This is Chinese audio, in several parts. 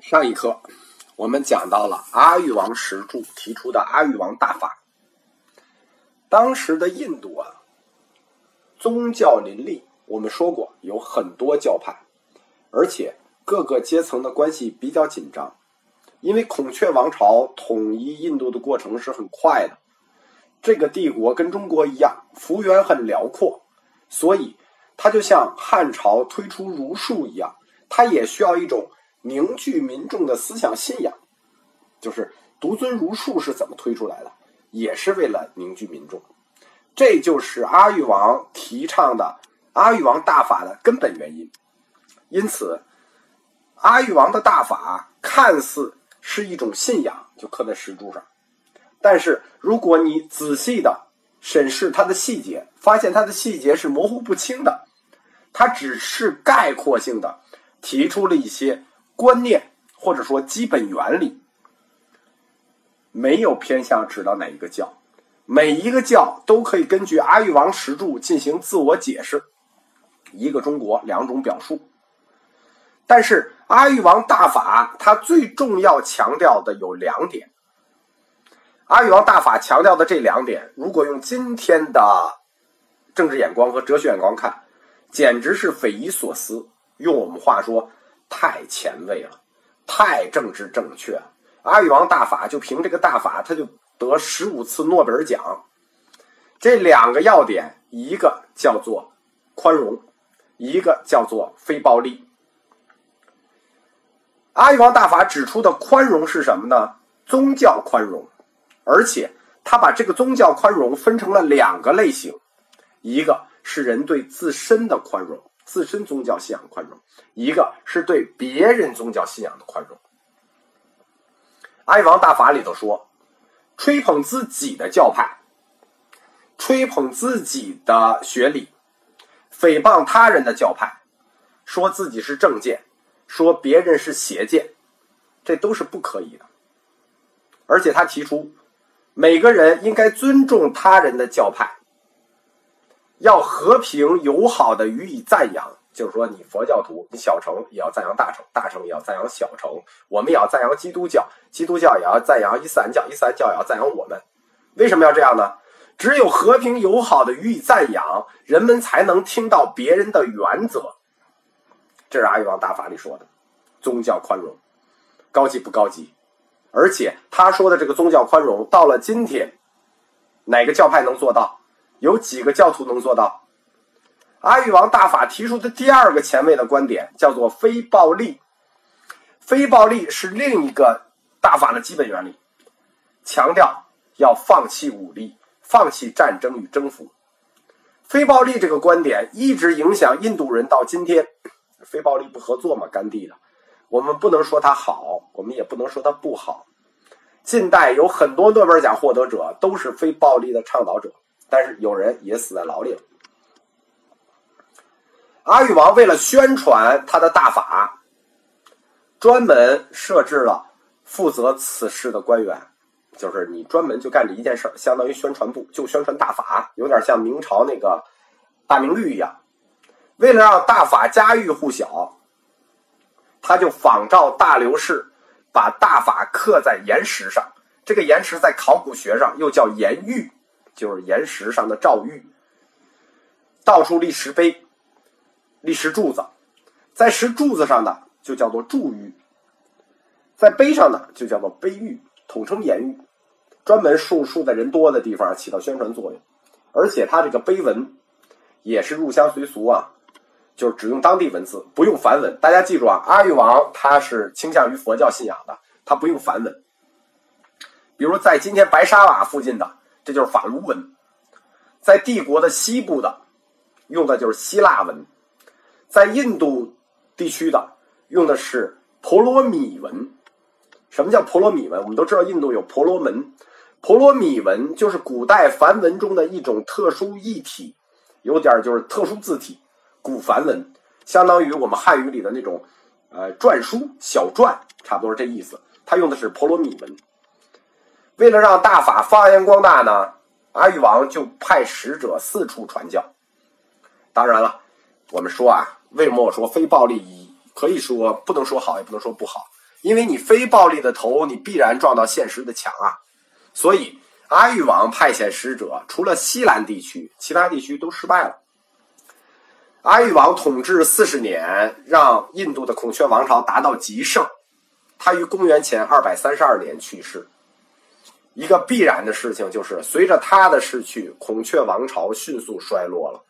上一课我们讲到了阿育王石柱提出的阿育王大法。当时的印度啊，宗教林立，我们说过有很多教派，而且各个阶层的关系比较紧张。因为孔雀王朝统一印度的过程是很快的，这个帝国跟中国一样，幅员很辽阔，所以它就像汉朝推出儒术一样，它也需要一种。凝聚民众的思想信仰，就是独尊儒术是怎么推出来的，也是为了凝聚民众。这就是阿育王提倡的阿育王大法的根本原因。因此，阿育王的大法看似是一种信仰，就刻在石柱上。但是，如果你仔细的审视它的细节，发现它的细节是模糊不清的，它只是概括性的提出了一些。观念或者说基本原理，没有偏向指到哪一个教，每一个教都可以根据阿育王石柱进行自我解释，一个中国两种表述。但是阿育王大法它最重要强调的有两点，阿育王大法强调的这两点，如果用今天的政治眼光和哲学眼光看，简直是匪夷所思。用我们话说。太前卫了，太政治正确了。阿育王大法就凭这个大法，他就得十五次诺贝尔奖。这两个要点，一个叫做宽容，一个叫做非暴力。阿育王大法指出的宽容是什么呢？宗教宽容，而且他把这个宗教宽容分成了两个类型，一个是人对自身的宽容。自身宗教信仰宽容，一个是对别人宗教信仰的宽容。哀王大法里头说，吹捧自己的教派，吹捧自己的学理，诽谤他人的教派，说自己是正见，说别人是邪见，这都是不可以的。而且他提出，每个人应该尊重他人的教派。要和平友好的予以赞扬，就是说，你佛教徒，你小乘也要赞扬大乘，大乘也要赞扬小乘。我们也要赞扬基督教，基督教也要赞扬伊斯兰教，伊斯兰教也要赞扬我们。为什么要这样呢？只有和平友好的予以赞扬，人们才能听到别人的原则。这是阿育王大法里说的，宗教宽容，高级不高级？而且他说的这个宗教宽容，到了今天，哪个教派能做到？有几个教徒能做到？阿育王大法提出的第二个前卫的观点叫做非暴力。非暴力是另一个大法的基本原理，强调要放弃武力，放弃战争与征服。非暴力这个观点一直影响印度人到今天。非暴力不合作嘛，甘地的。我们不能说他好，我们也不能说他不好。近代有很多诺贝尔奖获得者都是非暴力的倡导者。但是有人也死在牢里了。阿育王为了宣传他的大法，专门设置了负责此事的官员，就是你专门就干这一件事儿，相当于宣传部，就宣传大法，有点像明朝那个大明律一样。为了让大法家喻户晓，他就仿照大流士，把大法刻在岩石上。这个岩石在考古学上又叫岩玉。就是岩石上的赵玉，到处立石碑，立石柱子，在石柱子上的就叫做柱玉，在碑上的就叫做碑玉，统称岩玉，专门竖竖在人多的地方，起到宣传作用。而且它这个碑文也是入乡随俗啊，就是只用当地文字，不用梵文。大家记住啊，阿育王他是倾向于佛教信仰的，他不用梵文。比如在今天白沙瓦附近的。这就是法卢文，在帝国的西部的，用的就是希腊文；在印度地区的，用的是婆罗米文。什么叫婆罗米文？我们都知道，印度有婆罗门，婆罗米文就是古代梵文中的一种特殊异体，有点就是特殊字体，古梵文，相当于我们汉语里的那种呃篆书、小篆，差不多是这意思。他用的是婆罗米文。为了让大法发扬光大呢，阿育王就派使者四处传教。当然了，我们说啊，为什么我说非暴力？可以说不能说好，也不能说不好。因为你非暴力的头，你必然撞到现实的墙啊。所以阿育王派遣使者，除了西兰地区，其他地区都失败了。阿育王统治四十年，让印度的孔雀王朝达到极盛。他于公元前二百三十二年去世。一个必然的事情就是，随着他的逝去，孔雀王朝迅速衰落了。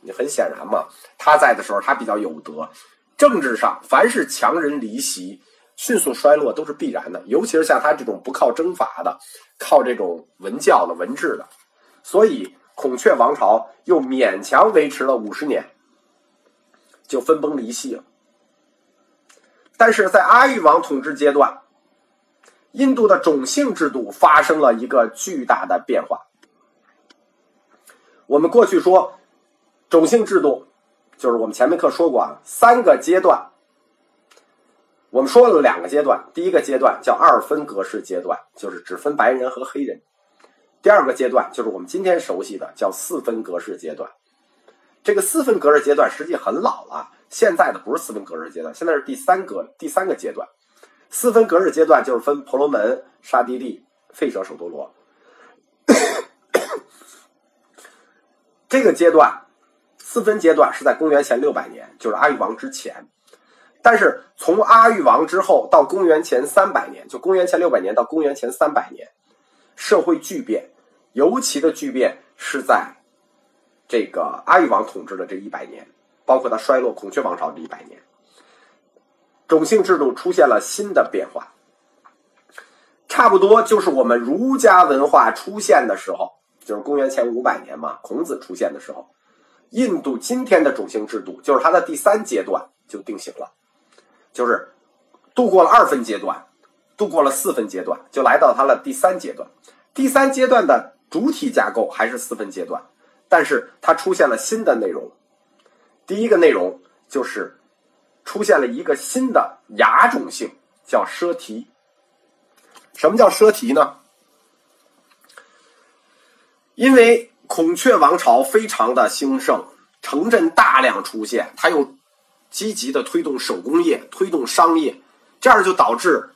你很显然嘛，他在的时候他比较有德。政治上，凡是强人离席，迅速衰落都是必然的。尤其是像他这种不靠征伐的，靠这种文教的文治的，所以孔雀王朝又勉强维持了五十年，就分崩离析了。但是在阿育王统治阶段，印度的种姓制度发生了一个巨大的变化。我们过去说种姓制度，就是我们前面课说过啊，三个阶段。我们说了两个阶段，第一个阶段叫二分格式阶段，就是只分白人和黑人；第二个阶段就是我们今天熟悉的叫四分格式阶段。这个四分格式阶段实际很老了。现在的不是四分格式阶段，现在是第三个第三个阶段。四分格式阶段就是分婆罗门、刹帝利、吠舍、首陀罗。这个阶段四分阶段是在公元前六百年，就是阿育王之前。但是从阿育王之后到公元前三百年，就公元前六百年到公元前三百年，社会巨变，尤其的巨变是在这个阿育王统治的这一百年。包括他衰落孔雀王朝这一百年，种姓制度出现了新的变化，差不多就是我们儒家文化出现的时候，就是公元前五百年嘛，孔子出现的时候，印度今天的种姓制度就是它的第三阶段就定型了，就是度过了二分阶段，度过了四分阶段，就来到它的第三阶段。第三阶段的主体架构还是四分阶段，但是它出现了新的内容。第一个内容就是出现了一个新的亚种姓，叫奢提。什么叫奢提呢？因为孔雀王朝非常的兴盛，城镇大量出现，它又积极的推动手工业、推动商业，这样就导致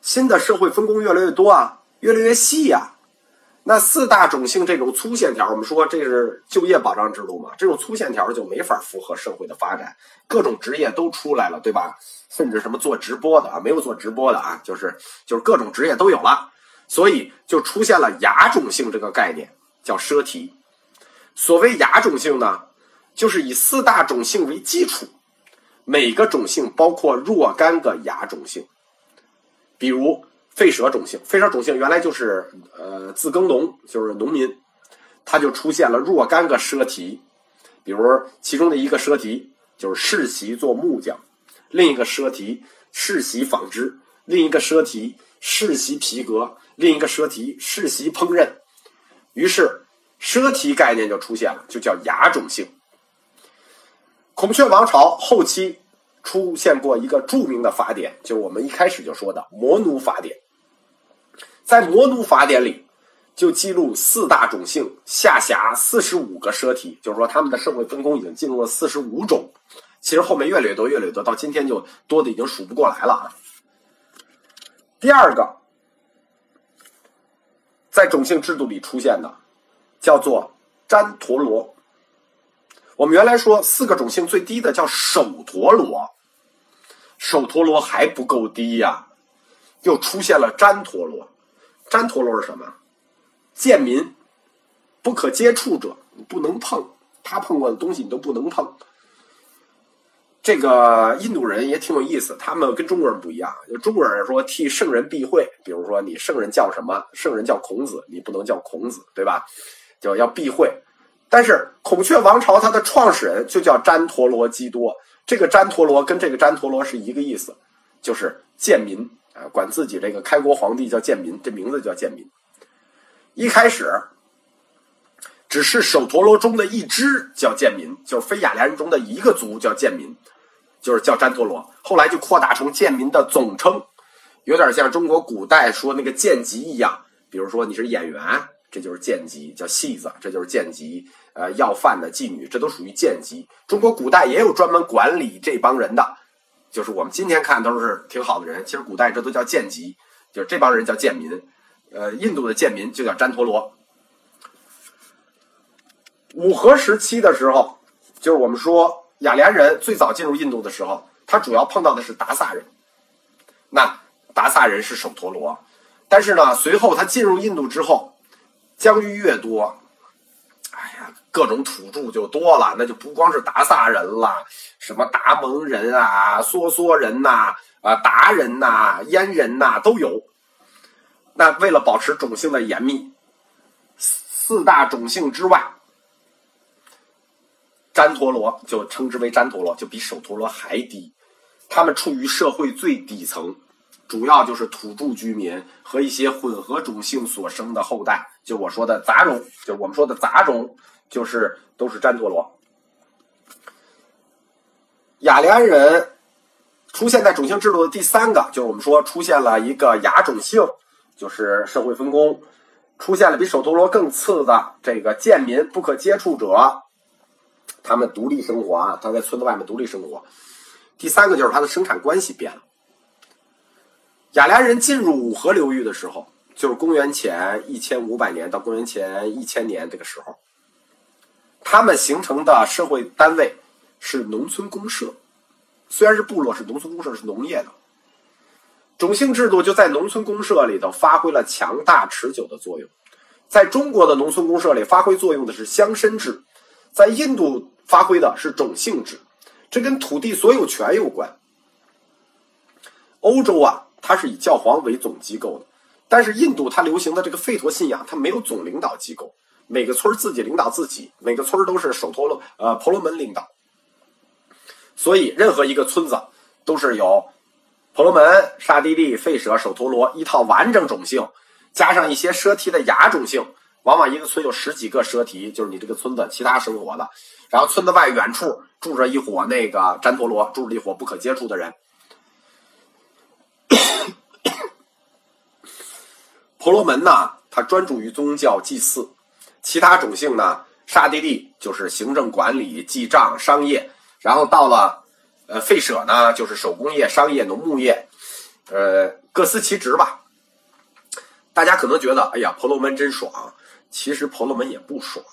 新的社会分工越来越多啊，越来越细呀。那四大种姓这种粗线条，我们说这是就业保障制度嘛？这种粗线条就没法符合社会的发展，各种职业都出来了，对吧？甚至什么做直播的啊，没有做直播的啊，就是就是各种职业都有了，所以就出现了亚种姓这个概念，叫奢提。所谓亚种姓呢，就是以四大种姓为基础，每个种姓包括若干个亚种姓，比如。吠舍种姓，吠舍种姓原来就是呃自耕农，就是农民，他就出现了若干个奢提，比如其中的一个奢提就是世袭做木匠，另一个奢提世袭纺织，另一个奢提世袭皮革，另一个奢提世袭烹饪，于是奢提概念就出现了，就叫雅种姓。孔雀王朝后期出现过一个著名的法典，就是我们一开始就说的《摩奴法典》。在《摩奴法典》里，就记录四大种姓下辖四十五个奢体，就是说他们的社会分工已经进入了四十五种。其实后面越来越多，越来越多，到今天就多的已经数不过来了啊。第二个，在种姓制度里出现的，叫做旃陀罗。我们原来说四个种姓最低的叫首陀罗，首陀罗还不够低呀，又出现了旃陀罗。旃陀罗是什么？贱民，不可接触者，你不能碰。他碰过的东西，你都不能碰。这个印度人也挺有意思，他们跟中国人不一样。就中国人说替圣人避讳，比如说你圣人叫什么？圣人叫孔子，你不能叫孔子，对吧？就要避讳。但是孔雀王朝它的创始人就叫旃陀罗基多，这个旃陀罗跟这个旃陀罗是一个意思，就是贱民。啊，管自己这个开国皇帝叫贱民，这名字叫贱民。一开始只是首陀罗中的一支叫贱民，就是非雅利安人中的一个族叫贱民，就是叫占陀罗。后来就扩大成贱民的总称，有点像中国古代说那个贱籍一样。比如说你是演员，这就是贱籍，叫戏子，这就是贱籍。呃，要饭的妓女，这都属于贱籍。中国古代也有专门管理这帮人的，就是我们今天看都是挺好的人，其实古代这都叫贱籍，就是这帮人叫贱民。呃，印度的贱民就叫旃陀罗。五河时期的时候，就是我们说雅利安人最早进入印度的时候，他主要碰到的是达萨人。那达萨人是首陀罗，但是呢，随后他进入印度之后，疆域越多，各种土著就多了，那就不光是达萨人了，什么达蒙人啊、梭梭人呐、啊达人呐、燕人呐都有。那为了保持种姓的严密，四大种姓之外。旃陀罗就称之为旃陀罗，就比首陀罗还低。他们处于社会最底层，主要就是土著居民和一些混合种姓所生的后代。就我说的杂种，就我们说的杂种，就是都是旃陀罗。雅利安人出现在种姓制度的第三个，就是我们说出现了一个雅种姓，就是社会分工出现了比首陀罗更次的这个贱民不可接触者。他们独立生活啊，他在村子外面独立生活。第三个就是他的生产关系变了。雅利安人进入五河流域的时候，就是公元前一千五百年到公元前一千年这个时候，他们形成的社会单位是农村公社。虽然是部落，是农村公社，是农业的种姓制度，就在农村公社里头发挥了强大持久的作用。在中国的农村公社里，发挥作用的是乡绅制。在印度发挥的是种姓制，这跟土地所有权有关。欧洲啊，它是以教皇为总机构的，但是印度它流行的这个吠陀信仰，它没有总领导机构，每个村自己领导自己，每个村都是首陀罗呃婆罗门领导，所以任何一个村子都是有婆罗门、刹帝利、吠舍、首陀罗一套完整种姓，加上一些奢提的雅种姓。往往一个村有十几个奢提，就是你这个村子其他生活的，然后村子外远处住着一伙那个旃陀罗，住着一伙不可接触的人。婆罗门呢，他专注于宗教祭祀；其他种姓呢，刹帝利就是行政管理、记账、商业；然后到了呃吠舍呢，就是手工业、商业、农牧业，呃各司其职吧。大家可能觉得，哎呀，婆罗门真爽。其实婆罗门也不爽，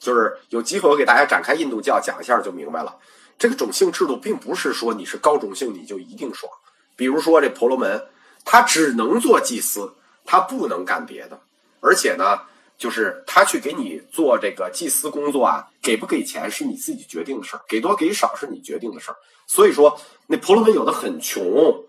就是有机会我给大家展开印度教讲一下就明白了。这个种姓制度并不是说你是高种姓你就一定爽。比如说这婆罗门，他只能做祭司，他不能干别的。而且呢，就是他去给你做这个祭司工作啊，给不给钱是你自己决定的事儿，给多给少是你决定的事儿。所以说，那婆罗门有的很穷，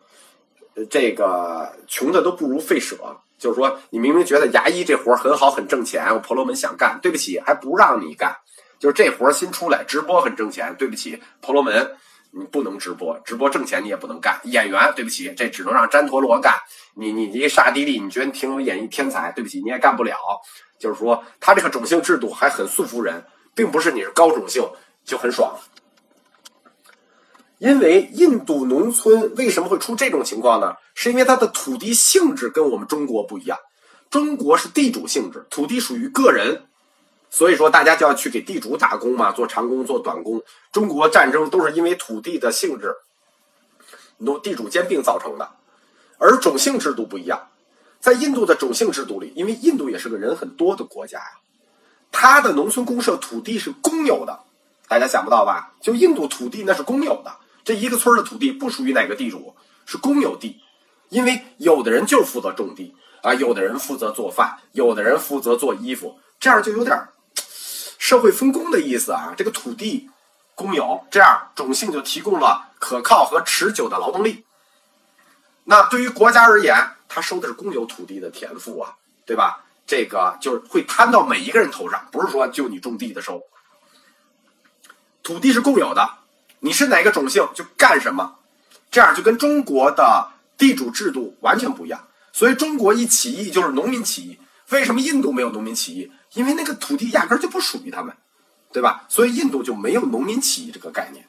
这个穷的都不如费舍。就是说，你明明觉得牙医这活很好，很挣钱，我婆罗门想干，对不起，还不让你干。就是这活新出来，直播很挣钱，对不起，婆罗门你不能直播，直播挣钱你也不能干。演员，对不起，这只能让詹陀罗干。你你一刹帝利，你觉得你挺有演艺天才，对不起，你也干不了。就是说，他这个种姓制度还很束缚人，并不是你是高种姓就很爽。因为印度农村为什么会出这种情况呢？是因为它的土地性质跟我们中国不一样。中国是地主性质，土地属于个人，所以说大家就要去给地主打工嘛，做长工、做短工。中国战争都是因为土地的性质，农地主兼并造成的。而种姓制度不一样，在印度的种姓制度里，因为印度也是个人很多的国家呀，它的农村公社土地是公有的，大家想不到吧？就印度土地那是公有的。这一个村的土地不属于哪个地主，是公有地，因为有的人就负责种地啊，有的人负责做饭，有的人负责做衣服，这样就有点社会分工的意思啊。这个土地公有，这样种姓就提供了可靠和持久的劳动力。那对于国家而言，他收的是公有土地的田赋啊，对吧？这个就是会摊到每一个人头上，不是说就你种地的收。土地是共有的。你是哪个种姓就干什么，这样就跟中国的地主制度完全不一样。所以中国一起义就是农民起义。为什么印度没有农民起义？因为那个土地压根就不属于他们，对吧？所以印度就没有农民起义这个概念。